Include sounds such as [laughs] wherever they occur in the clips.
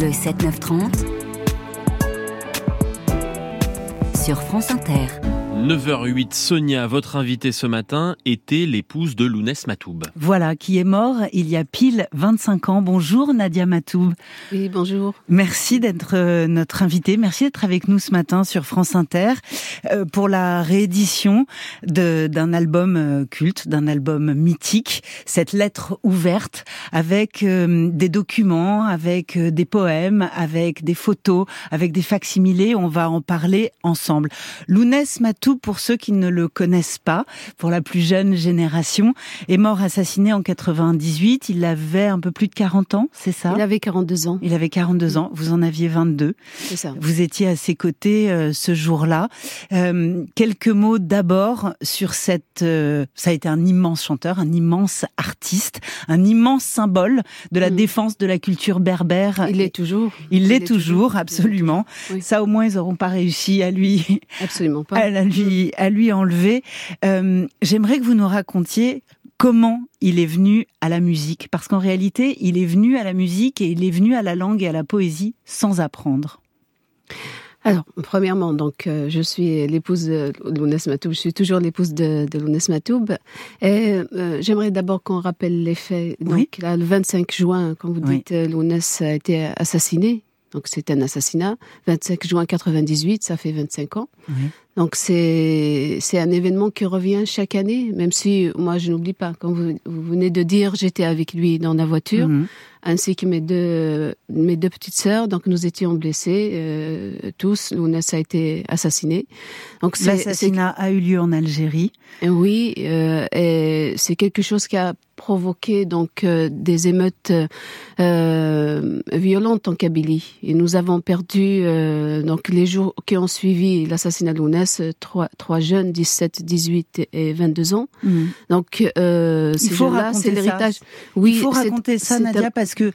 Le 7-9-30 sur France Inter. 9h08, Sonia, votre invitée ce matin, était l'épouse de Lounès Matoub. Voilà, qui est mort il y a pile 25 ans. Bonjour Nadia Matoub. Oui, bonjour. Merci d'être euh, notre invitée. Merci d'être avec nous ce matin sur France Inter euh, pour la réédition d'un album euh, culte, d'un album mythique, cette lettre ouverte avec des documents, avec des poèmes, avec des photos, avec des facsimilés. On va en parler ensemble. Lounès Matoub pour ceux qui ne le connaissent pas, pour la plus jeune génération, est mort assassiné en 98. Il avait un peu plus de 40 ans, c'est ça? Il avait 42 ans. Il avait 42 ans. Vous en aviez 22. C'est ça. Vous étiez à ses côtés euh, ce jour-là. Euh, quelques mots d'abord sur cette. Euh, ça a été un immense chanteur, un immense artiste, un immense symbole de la mm. défense de la culture berbère. Il l'est toujours. Il l'est toujours, absolument. Ça, au moins, ils n'auront pas réussi à lui. Absolument pas. [laughs] À lui à lui enlever. Euh, j'aimerais que vous nous racontiez comment il est venu à la musique, parce qu'en réalité, il est venu à la musique et il est venu à la langue et à la poésie sans apprendre. Alors, premièrement, donc, euh, je suis l'épouse de Lounès Matoub. Je suis toujours l'épouse de, de Lounès Matoub. Et euh, j'aimerais d'abord qu'on rappelle les faits. Donc, là, le 25 juin, comme vous dites, Lounès a été assassiné. Donc, c'est un assassinat. 25 juin 98, ça fait 25 ans. Donc c'est c'est un événement qui revient chaque année, même si moi je n'oublie pas. Comme vous, venez de dire, j'étais avec lui dans la voiture, mhm. Ainsi que mes deux mes deux petites sœurs. Donc nous étions blessés euh, tous. Lounès a été assassiné. Donc l'assassinat a eu lieu en Algérie. Oui, euh, et c'est quelque chose qui a provoqué donc euh, des émeutes euh, violentes en Kabylie. Et nous avons perdu donc les jours qui ont suivi l'assassinat de Lounès trois, trois jeunes, 17, 18 et 22 ans. Mhm. Donc, euh, il faut raconter l'héritage. Oui, il faut raconter ça, Nadia, parce que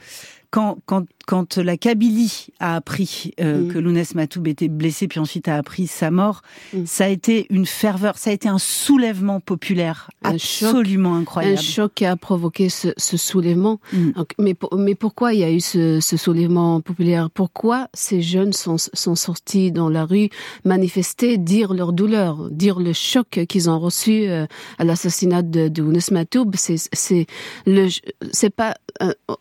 quand, quand quand la Kabylie a appris euh, mm. que Lounès Matoub était blessé, puis ensuite a appris sa mort, mm. ça a été une ferveur, ça a été un soulèvement populaire absolument incroyable. Un choc qui a provoqué ce, ce soulèvement. Mm. mais, mais pourquoi il y a eu ce, ce soulèvement populaire? Pourquoi ces jeunes sont, sont sortis dans la rue manifester, dire leur douleur, dire le choc qu'ils ont reçu euh, à l'assassinat de, de Lounès Matoub? C'est pas,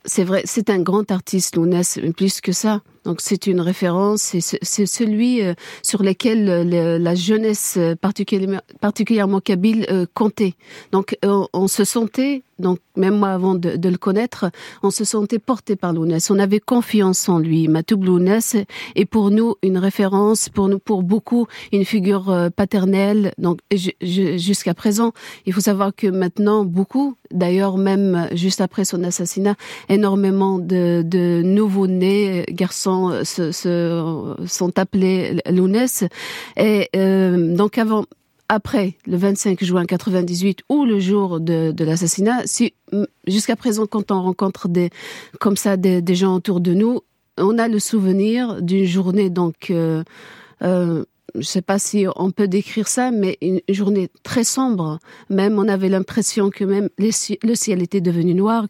c'est vrai, c'est un grand artiste Lounès plus que ça. Donc c'est une référence, c'est celui euh, sur lequel euh, la jeunesse euh, particulièrement, particulièrement kabyle comptait. Donc on se sentait donc même moi avant de, le connaître, on se sentait porté par Lounès. On avait confiance en lui. Matoub Lounès est pour nous une référence, pour nous, pour beaucoup, une figure paternelle. Donc jusqu'à présent, il faut savoir que maintenant beaucoup, d'ailleurs même juste après son assassinat, énormément de, de nouveaux-nés garçons euh, se, se, sont appelés Lounès. Et donc avant après le 25 juin 98 ou le jour de, l'assassinat, si jusqu'à présent quand on rencontre des comme ça des, des, gens autour de nous, on a le souvenir d'une journée donc euh, euh, je sais pas si on peut décrire ça, mais une journée très sombre. Même on avait l'impression que même le ciel était devenu noir,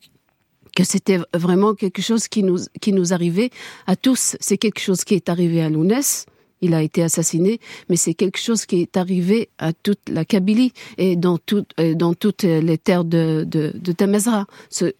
que c'était vraiment quelque chose qui nous qui nous arrivait à tous. C'est quelque chose qui est arrivé à Lounès il a été assassiné, mais c'est quelque chose qui est arrivé à toute la Kabylie et dans, tout, euh, dans toutes les terres de, de, de Temezra.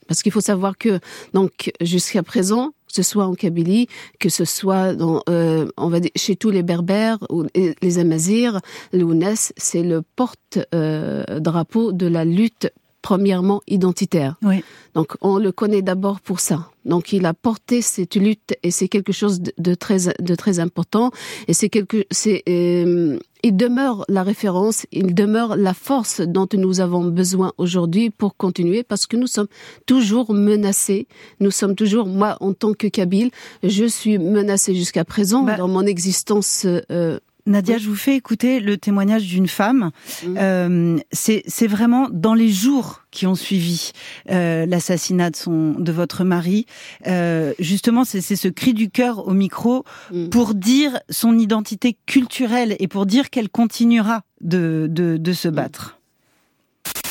Parce qu'il faut savoir que, donc, jusqu'à présent, que ce soit en Kabylie, que ce soit dans, euh, on va dire, chez tous les Berbères ou les Amazirs, l'Ounès, c'est le porte-drapeau de la lutte premièrement identitaire. Oui. Donc on le connaît d'abord pour ça. Donc il a porté cette lutte et c'est quelque chose de, très de très important et c'est quelque c'est euh, il demeure la référence, il demeure la force dont nous avons besoin aujourd'hui pour continuer parce que nous sommes toujours menacés. Nous sommes toujours, moi en tant que Kabyle, je suis menacée jusqu'à présent bah dans mon existence euh, Nadia, je vous fais écouter le témoignage d'une femme. Mmh. Euh, c'est vraiment dans les jours qui ont suivi euh, l'assassinat de son de votre mari. Euh, justement, c'est ce cri du cœur au micro mmh. pour dire son identité culturelle et pour dire qu'elle continuera de, de, de se mmh. battre.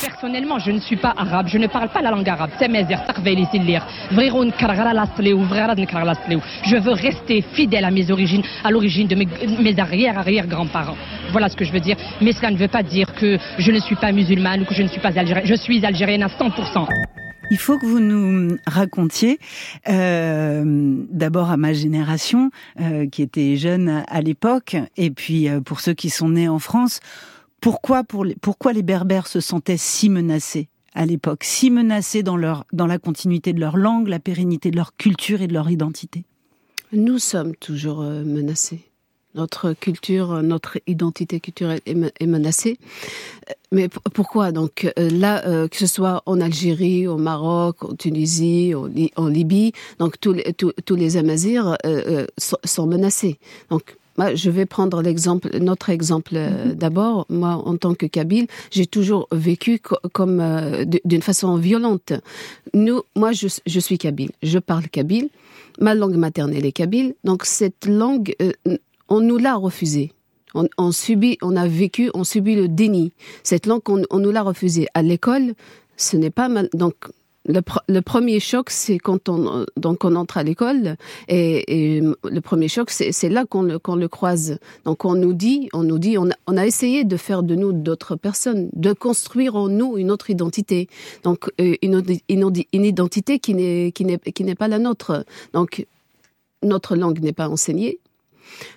Personnellement, je ne suis pas arabe, je ne parle pas la langue arabe. Je veux rester fidèle à mes origines, à l'origine de mes, arrière-arrière-grands-parents. Voilà ce que je veux dire. Mais cela ne veut pas dire que je ne suis pas musulmane ou que je ne suis pas algérienne. Je suis algérienne à 100%. Il faut que vous nous racontiez, euh, d'abord à ma génération, euh, qui était jeune à l'époque, et puis euh, pour ceux qui sont nés en France, pourquoi, pour les, pourquoi les Berbères se sentaient si menacés à l'époque, si menacés dans, leur, dans la continuité de leur langue, la pérennité de leur culture et de leur identité? Nous sommes toujours menacés notre culture, notre identité culturelle est, menacée. Mais pourquoi? Donc euh, là, euh, que ce soit en Algérie, au Maroc, en Tunisie, en, Libye, donc tous les, tous, Amazirs euh, sont, menacés. Moi, je vais prendre l'exemple, notre exemple mm-hmm. d'abord. Moi, en tant que Kabyle, j'ai toujours vécu comme d'une façon violente. Nous, moi, je, je suis Kabyle, je parle Kabyle. Ma langue maternelle est Kabyle, donc cette langue on nous l'a refusé. On, subit, on a vécu, on subit le déni. Cette langue, on, nous l'a refusée. À l'école, ce n'est pas mal. Donc, le, premier choc, c'est quand on donc on entre à l'école et, le premier choc, c'est là qu'on le, le croise. Donc on nous dit, on nous dit, on a, on a essayé de faire de nous d'autres personnes, de construire en nous une autre identité. Donc euh, une, une, une identité qui n'est qui n'est qui n'est pas la nôtre. Donc notre langue n'est pas enseignée,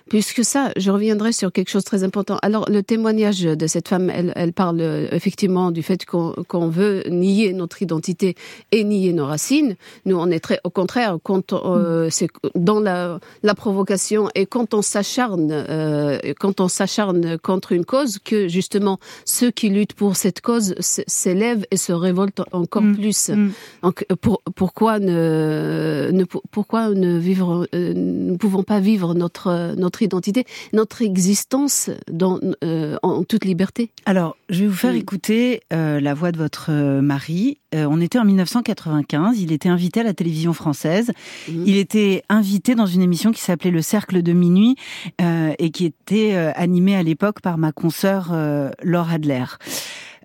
Puisque ça, je reviendrai sur quelque chose de très important. Alors, le témoignage de cette femme, elle, elle parle euh, effectivement du fait qu'on veut nier notre identité et nier nos racines. Nous, on est très, au contraire, quand euh, mm. c'est dans la, la, provocation et quand on s'acharne, euh, quand on s'acharne contre une cause, que justement ceux qui luttent pour cette cause s'élèvent et se révoltent encore mm. plus. Mm. Donc, pour, pourquoi ne, ne pourquoi ne vivre, ne pouvons pas vivre notre notre identité, notre existence dans, euh, en toute liberté. Alors, je vais vous faire écouter euh, la voix de votre euh, mari. on était en 1995, il était invité à la télévision française. Mhm. Il était invité dans une émission qui s'appelait Le Cercle de Minuit et qui était animée à l'époque par ma consoeur Laure Adler.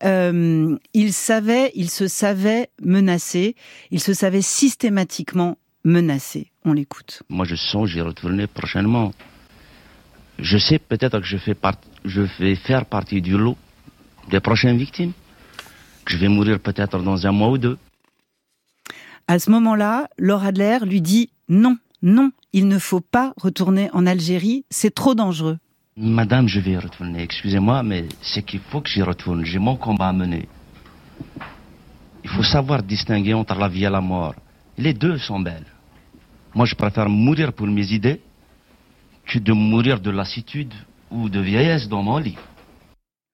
il savait, il se savait menacé, il se savait systématiquement menacé. On l'écoute. Moi, je sens, j'y retourner prochainement je sais peut-être que je, fais je vais faire partie du lot des prochaines victimes, que je vais mourir peut-être dans un mois ou deux. À ce moment-là, Laura Adler lui dit non, non, il ne faut pas retourner en Algérie, c'est trop dangereux. Madame, je vais y retourner, excusez-moi, mais c'est qu'il faut que j'y retourne, j'ai mon combat à mener. Il faut savoir distinguer entre la vie et la mort. Les deux sont belles. Moi, je préfère mourir pour mes idées que de mourir de lassitude ou de vieillesse dans mon lit.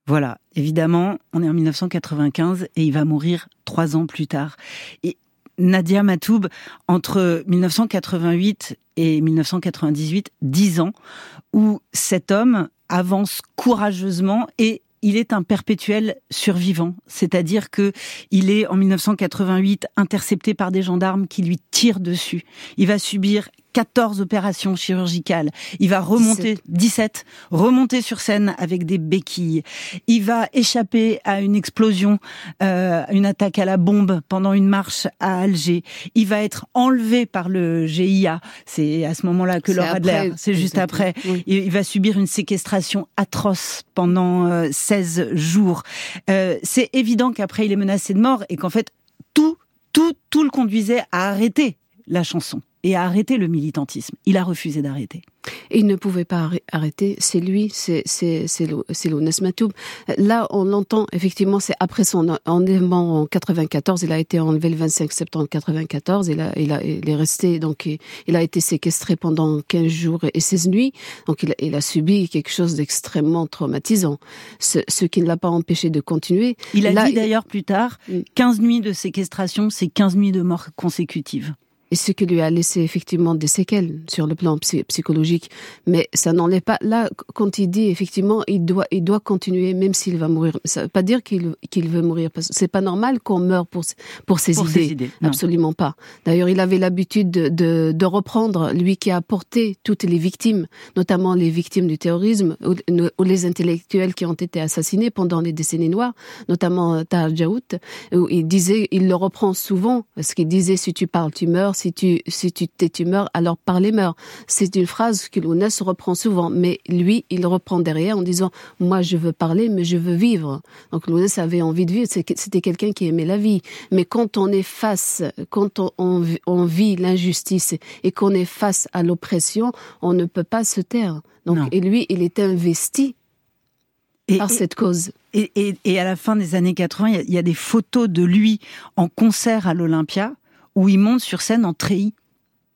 Voilà, évidemment, on est en 1995 et il va mourir trois ans plus tard. Et Nadia Matoub, entre 1988 et 1998, dix ans, où cet homme avance courageusement et il est un perpétuel survivant, c'est-à-dire que il est en 1988 intercepté par des gendarmes qui lui tirent dessus. Il va subir 14 opérations chirurgicales. Il va remonter 17. remonter sur scène avec des béquilles. Il va échapper à une explosion, euh, une attaque à la bombe pendant une marche à Alger. Il va être enlevé par le GIA. C'est à ce moment-là que Laura Adler, c'est juste après. Il va subir une séquestration atroce pendant 16 euh, jours. Euh, c'est évident qu'après il est menacé de mort et qu'en fait tout, tout, tout le conduisait à arrêter la chanson et à arrêter le militantisme. Il a refusé d'arrêter. Il ne pouvait pas arrêter, c'est lui, c'est Lounès Matoub. Là, on l'entend, effectivement, c'est après son enlèvement en 94, il a été enlevé le 25 septembre 94, il, a, il, a, il est resté, donc il a été séquestré pendant 15 jours et 16 nuits, donc il, il a subi quelque chose d'extrêmement traumatisant, ce, ce qui ne l'a pas empêché de continuer. Il a dit d'ailleurs plus tard, 15 mm. nuits de séquestration, c'est 15 nuits de mort consécutives. Et ce qui lui a laissé effectivement des séquelles sur le plan psychologique. Mais ça n'en est pas là quand il dit effectivement il doit il doit continuer même s'il va mourir. Ça veut pas dire qu'il qu'il veut mourir parce que c'est pas normal qu'on meure pour pour ses idées. Absolument pas. D'ailleurs, il avait l'habitude de, de, de reprendre lui qui a porté toutes les victimes, notamment les victimes du terrorisme ou, les intellectuels qui ont été assassinés pendant les décennies noires, notamment Tahar Jaout, où il disait, il le reprend souvent, parce qu'il disait si tu parles tu meurs, si tu si tu tu meurs, alors parler meurt. C'est une phrase que Lounès reprend souvent, mais lui, il reprend derrière en disant moi je veux parler, mais je veux vivre. Donc Lounès avait envie de vivre, c'était quelqu'un qui aimait la vie. Mais quand on est face, quand on, on, vit l'injustice et qu'on est face à l'oppression, on ne peut pas se taire. Donc, et lui, il est investi par cette cause. Et, et, et, à la fin des années 80, il y, a des photos de lui en concert à l'Olympia où il monte sur scène en treillis.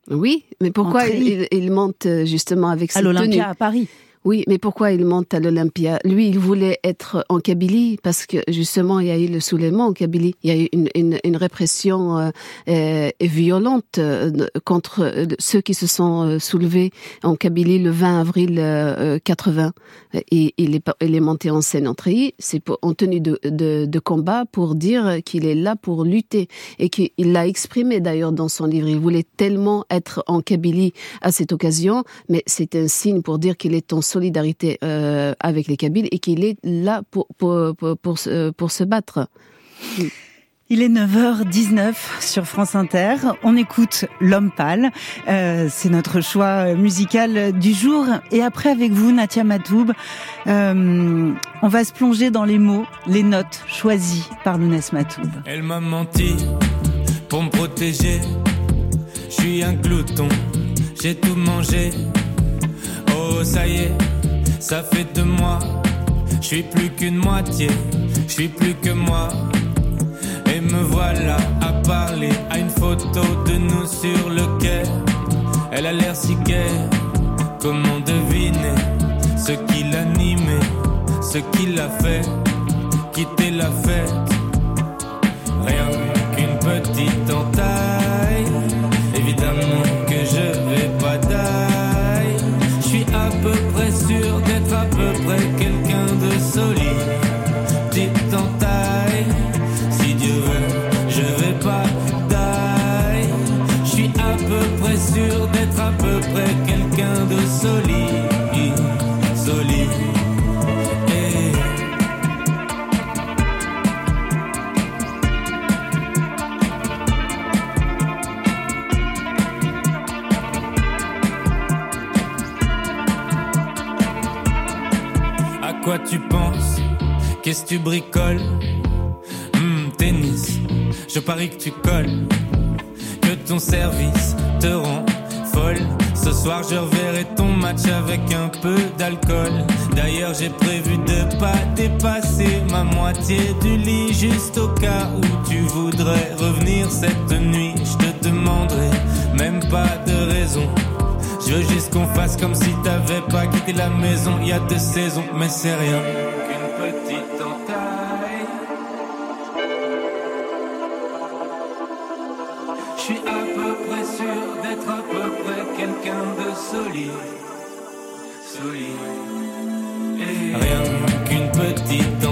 Oui, mais pourquoi il, monte euh, justement avec cette À l'Olympia à Paris. Oui, mais pourquoi il monte à l'Olympia? Lui, il voulait être en Kabylie parce que justement, il y a eu le soulèvement en Kabylie. Il y a eu une, une, une répression euh, euh violente euh, contre euh, ceux qui se sont soulevés en Kabylie le 20 avril 80. Et il est, il est monté en scène en. C'est en tenue de, de, de combat pour dire qu'il est là pour lutter et qu'il l'a exprimé d'ailleurs dans son livre. Il voulait tellement être en Kabylie à cette occasion, mais c'est un signe pour dire qu'il est en solidarité euh, avec les Kabyles et qu'il est là pour, pour, pour, pour, se battre. Il est 9h19 sur France Inter. On écoute L'homme pâle. Euh, c'est notre choix musical du jour. Et après, avec vous, Natia Matoub, euh, on va se plonger dans les mots, les notes choisies par Lounès Matoub. Elle m'a menti pour me protéger. Je suis un glouton, j'ai tout mangé. Ça y est, ça fait de moi. Je suis plus qu'une moitié, je suis plus que moi. Et me voilà à parler à une photo de nous sur le quai. Elle a l'air si gaie, comment deviner ce qui l'animait, ce qui l'a fait quitter la fête. Quelqu'un tu bricoles hmm, Tennis, je parie que tu colles. Que ton service te rend folle. Ce soir, je reverrai ton match avec un peu d'alcool. D'ailleurs, j'ai prévu de pas dépasser ma moitié du lit juste au cas où tu voudrais revenir cette nuit. Je te demanderai même pas de raison je veux juste qu'on fasse comme si t'avais pas quitté la maison il y a deux saisons, mais c'est rien solide, solide. Et rien qu'une petite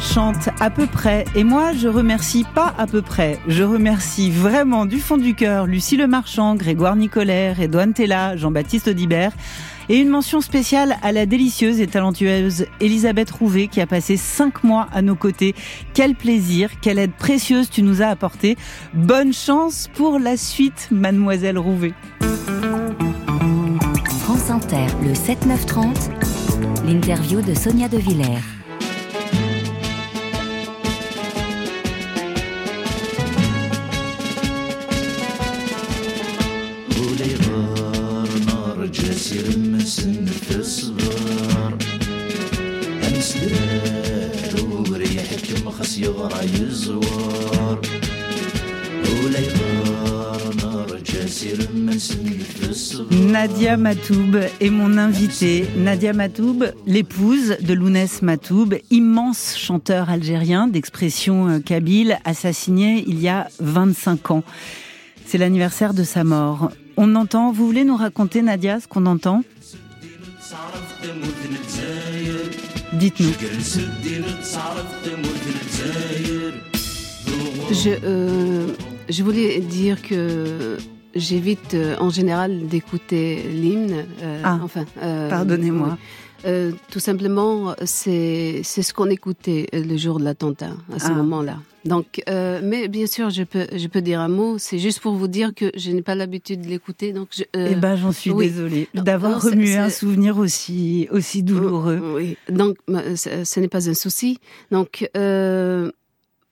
Chante à peu près et moi je remercie pas à peu près, je remercie vraiment du fond du cœur Lucie Le Marchand, Grégoire Nicolaire, Edouane Tella, Jean-Baptiste Audibert et une mention spéciale à la délicieuse et talentueuse Elisabeth Rouvet qui a passé cinq mois à nos côtés. Quel plaisir, quelle aide précieuse tu nous as apporté. Bonne chance pour la suite, mademoiselle Rouvet. France Inter, le 7-9-30, l'interview de Sonia De Villers. Nadia Matoub est mon invitée. Nadia Matoub, l'épouse de Lounès Matoub, immense chanteur algérien d'expression euh, kabyle, assassiné il y a 25 ans. C'est l'anniversaire de sa mort. On entend, vous voulez nous raconter Nadia ce qu'on entend? Dites-nous. Je, euh, je voulais dire que j'évite euh, en général d'écouter l'hymne. Euh, ah, enfin, pardonnez-moi. tout simplement, c'est c'est ce qu'on écoutait le jour de l'attentat à ce ah. moment-là. Donc, mais bien sûr, je peux je peux dire un mot. C'est juste pour vous dire que je n'ai pas l'habitude de l'écouter. Donc, je, eh ben, j'en suis désolée d'avoir remué un souvenir aussi aussi douloureux. Oui. Donc, ce n'est pas un souci. Donc,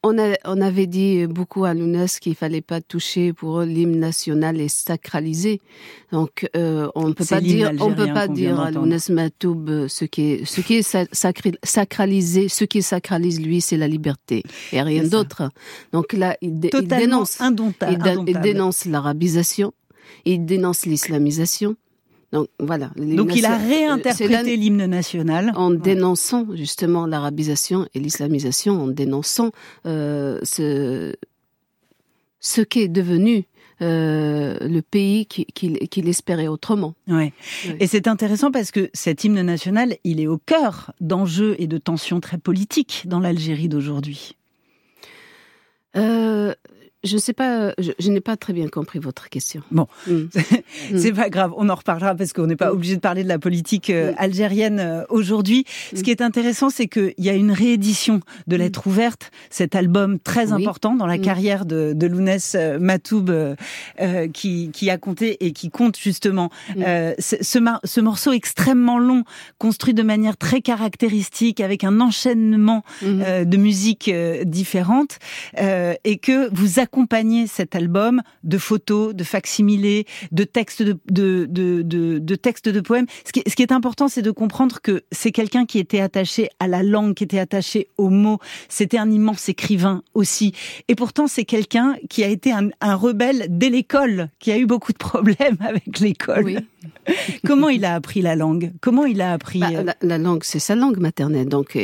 on, avait dit beaucoup à l'UNES qu'il fallait pas toucher pour l'hymne national est sacralisé. Donc euh, on ne peut pas dire, on peut pas dire à l'UNES Matoub euh, ce qui est ce qui est sacralisé, ce qui sacralise lui c'est la liberté et rien d'autre. Donc là il, dénonce, il dénonce l'arabisation, il dénonce l'islamisation, donc voilà. Donc il a réinterprété l'hymne national en dénonçant justement l'arabisation et l'islamisation, en dénonçant euh, ce ce qu'est devenu euh, le pays qu'il espérait autrement. Ouais. Et c'est intéressant parce que cet hymne national, il est au cœur d'enjeux et de tensions très politiques dans l'Algérie d'aujourd'hui. Euh, je sais pas, je, n'ai pas très bien compris votre question. Bon, mm. [laughs] c'est pas grave, on en reparlera parce qu'on n'est pas mm. obligé de parler de la politique euh, mm. algérienne euh, aujourd'hui. Ce qui est intéressant, c'est qu'il y a une réédition de Lettres ouvertes, cet album très important dans la carrière de, de Lounès euh, Matoub, qui, qui, a compté et qui compte justement ce, ce, morceau extrêmement long, construit de manière très caractéristique, avec un enchaînement de musiques différentes, et que vous accompagner cet album de photos, de facsimilés, de textes de, textes de poèmes. Ce qui, est important, c'est de comprendre que c'est quelqu'un qui était attaché à la langue, qui était attaché aux mots. C'était un immense écrivain aussi. Et pourtant, c'est quelqu'un qui a été un, rebelle dès l'école, qui a eu beaucoup de problèmes [laughs] avec l'école. [laughs] Comment il a appris la langue? Comment il a appris bah, euh, la, langue, c'est sa langue maternelle, donc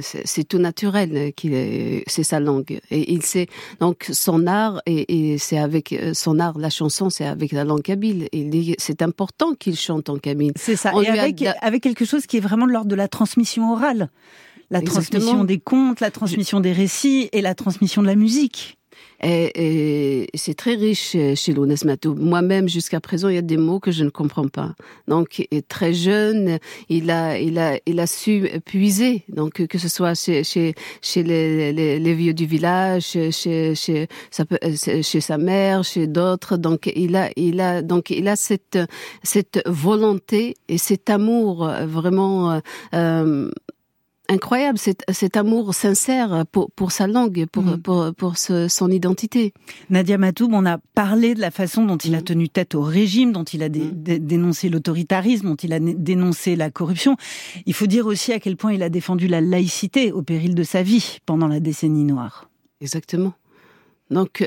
c'est tout naturel qu'il c'est sa langue. Et il sait donc son art et, c'est avec euh, son art, la chanson, c'est avec la langue kabyle. Dit c'est important qu'il chante en kabyle. C'est ça. et avec, avec quelque chose qui est vraiment de l'ordre de la transmission orale, la transmission des contes, la transmission des récits et la transmission de la musique. Et, c'est très riche chez Lounès Matou. Moi-même, jusqu'à présent, il y a des mots que je ne comprends pas. Donc, très jeune, il a, il a, il a su puiser. Donc, que ce soit chez, chez, chez les, les, les vieux du village, chez, chez, chez, chez sa mère, chez d'autres. Donc, il a, il a, donc, il a cette, cette volonté et cet amour vraiment, euh, incroyable, cet, cet amour sincère pour, pour sa langue, pour, mm. pour, pour son identité. Nadia Matoub, on a parlé de la façon dont il a mm. tenu tête au régime, dont il a mm. dénoncé l'autoritarisme, dont il a dénoncé la corruption. Il faut dire aussi à quel point il a défendu la laïcité au péril de sa vie pendant la décennie noire. Exactement. Donc,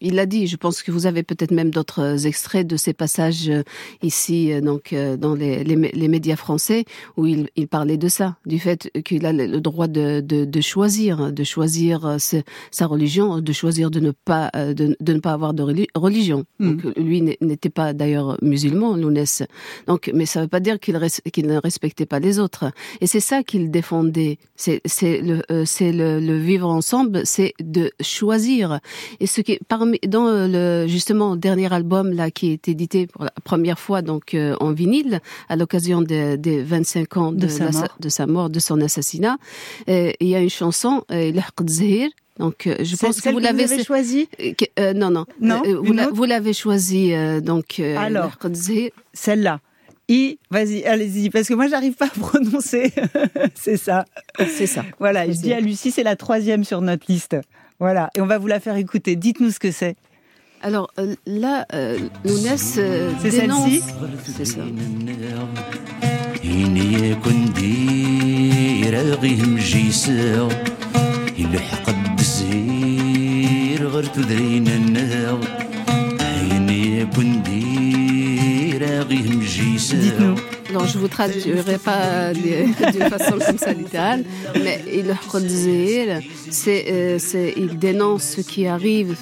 il l'a dit. Je pense que vous avez peut-être même d'autres euh, extraits de ces passages euh, ici, euh, donc dans les, les, médias français, où il, il, parlait de ça, du fait qu'il a le droit de, de, de choisir, de choisir sa religion, de choisir de ne pas de, de ne pas avoir de religion. Mm. Donc, lui n'était pas d'ailleurs musulman, Lounès. Donc, mais ça ne veut pas dire qu'il qu'il ne respectait pas les autres. Et c'est ça qu'il défendait. C'est le c'est le, le, vivre ensemble, c'est de choisir. Et ce qui dans euh, le justement dernier album là qui est édité pour la première fois donc euh, en vinyle à l'occasion des, 25 ans de, sa mort. de, sa mort, de son assassinat, euh, il y a une chanson Zahir donc, je pense que vous l'avez choisi. non, non, non. vous l'avez choisi donc. Alors, celle-là. I, vas-y, allez-y, parce que moi j'arrive pas à [laughs] prononcer. c'est ça. C'est ça. Voilà, je dis à Lucie, c'est la troisième sur notre liste. Voilà, et on va vous la faire écouter. Dites-nous ce que c'est. Alors euh, là, euh, euh, C'est celle-ci C'est ça. Dites-nous. Je ne vous traduirai pas d'une façon comme ça littérale, mais il euh, c'est, il dénonce ce qui arrive.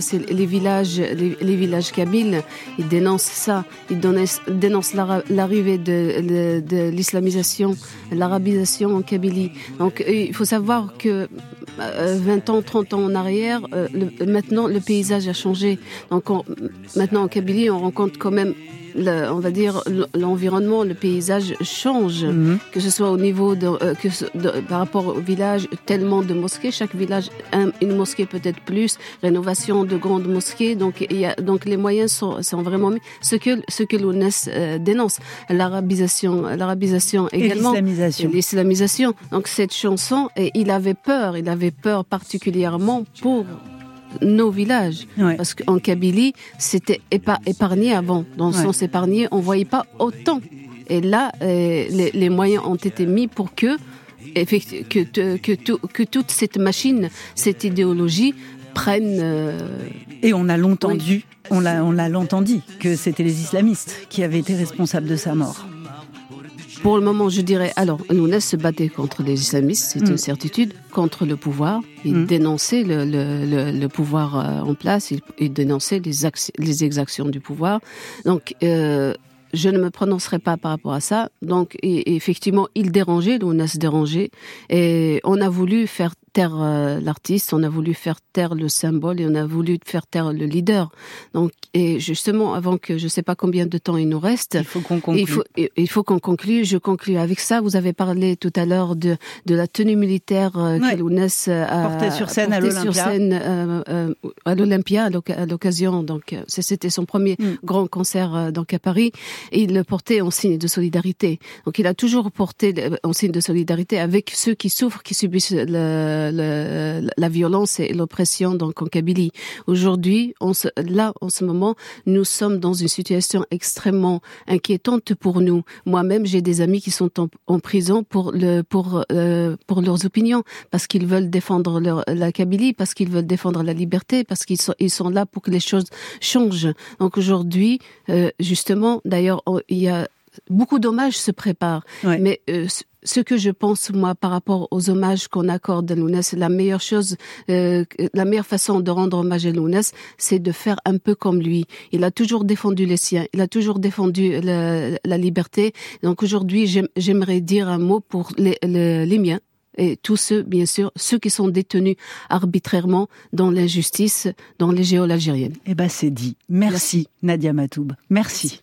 C'est les villages, les, les villages kabyles, il dénonce ça. Il dénonce l'arrivée de, de, de l'islamisation, l'arabisation en Kabylie. Donc, euh, il faut savoir que euh, 20 ans, 30 ans en arrière, maintenant, le paysage a changé. Donc, maintenant en Kabylie, on rencontre quand même on va dire, l'environnement, le paysage change, mhm. que ce soit au niveau de, euh, que, par rapport au village, tellement de mosquées, chaque village, une mosquée peut-être plus, rénovation de grandes mosquées, donc il y a, donc les moyens sont, sont vraiment mis. Ce que, ce que l'ONES euh, dénonce, l'arabisation, l'arabisation également. l'islamisation. L'islamisation. Donc cette chanson, et il avait peur, il avait peur particulièrement pour nos villages. Parce qu'en Kabylie, c'était épargné avant. Dans le sens épargné, on voyait pas autant. Et là, euh, les, moyens ont été mis pour que, que, que, que toute cette machine, cette idéologie prenne. Euh, Et on a longtemps dit, on l'a, on l'a longtemps dit que c'était les islamistes qui avaient été responsables de sa mort. Pour le moment, je dirais, alors, Lounès se battait contre les islamistes, c'est une mm. certitude, contre le pouvoir. Il mm. dénonçait le, le, le, pouvoir euh, en place, il, il dénonçait les, les, exactions du pouvoir. Donc, euh, je ne me prononcerai pas par rapport à ça. Donc, effectivement, il dérangeait, Lounès dérangeait, et on a voulu faire taire euh, l'artiste, on a voulu faire taire le symbole et on a voulu faire taire le leader. Donc, et justement, avant que je ne sais pas combien de temps il nous reste, il faut qu'on conclue. Il faut, il faut qu'on conclue. Je conclue avec ça. Vous avez parlé tout à l'heure de, de la tenue militaire euh, ouais. a portée sur scène à l'Olympia. Sur scène euh, euh, à l'Olympia à l'occasion. Donc, c'était son premier mm. grand concert donc à Paris. Et il le portait en signe de solidarité. Donc, il a toujours porté en signe de solidarité avec ceux qui souffrent, qui subissent le la violence et l'oppression donc en Kabylie. Aujourd'hui, là, en ce moment, nous sommes dans une situation extrêmement inquiétante pour nous. Moi-même, j'ai des amis qui sont en, prison euh, pour leurs opinions parce qu'ils veulent défendre la Kabylie, parce qu'ils veulent défendre la liberté, parce qu'ils sont ils sont là pour que les choses changent. Donc aujourd'hui, euh, justement, d'ailleurs, il y a beaucoup d'hommages se préparent. Mais euh, ce que je pense moi par rapport aux hommages qu'on accorde à Lounès, la meilleure chose, euh, la meilleure façon de rendre hommage à Lounès, c'est de faire un peu comme lui. Il a toujours défendu les siens, il a toujours défendu la, la liberté. Donc aujourd'hui, j'aimerais dire un mot pour les, les, miens et tous ceux, bien sûr, ceux qui sont détenus arbitrairement dans l'injustice dans les géoles algériennes. Eh ben, c'est dit. Merci, Merci. Nadia Matoub. Merci.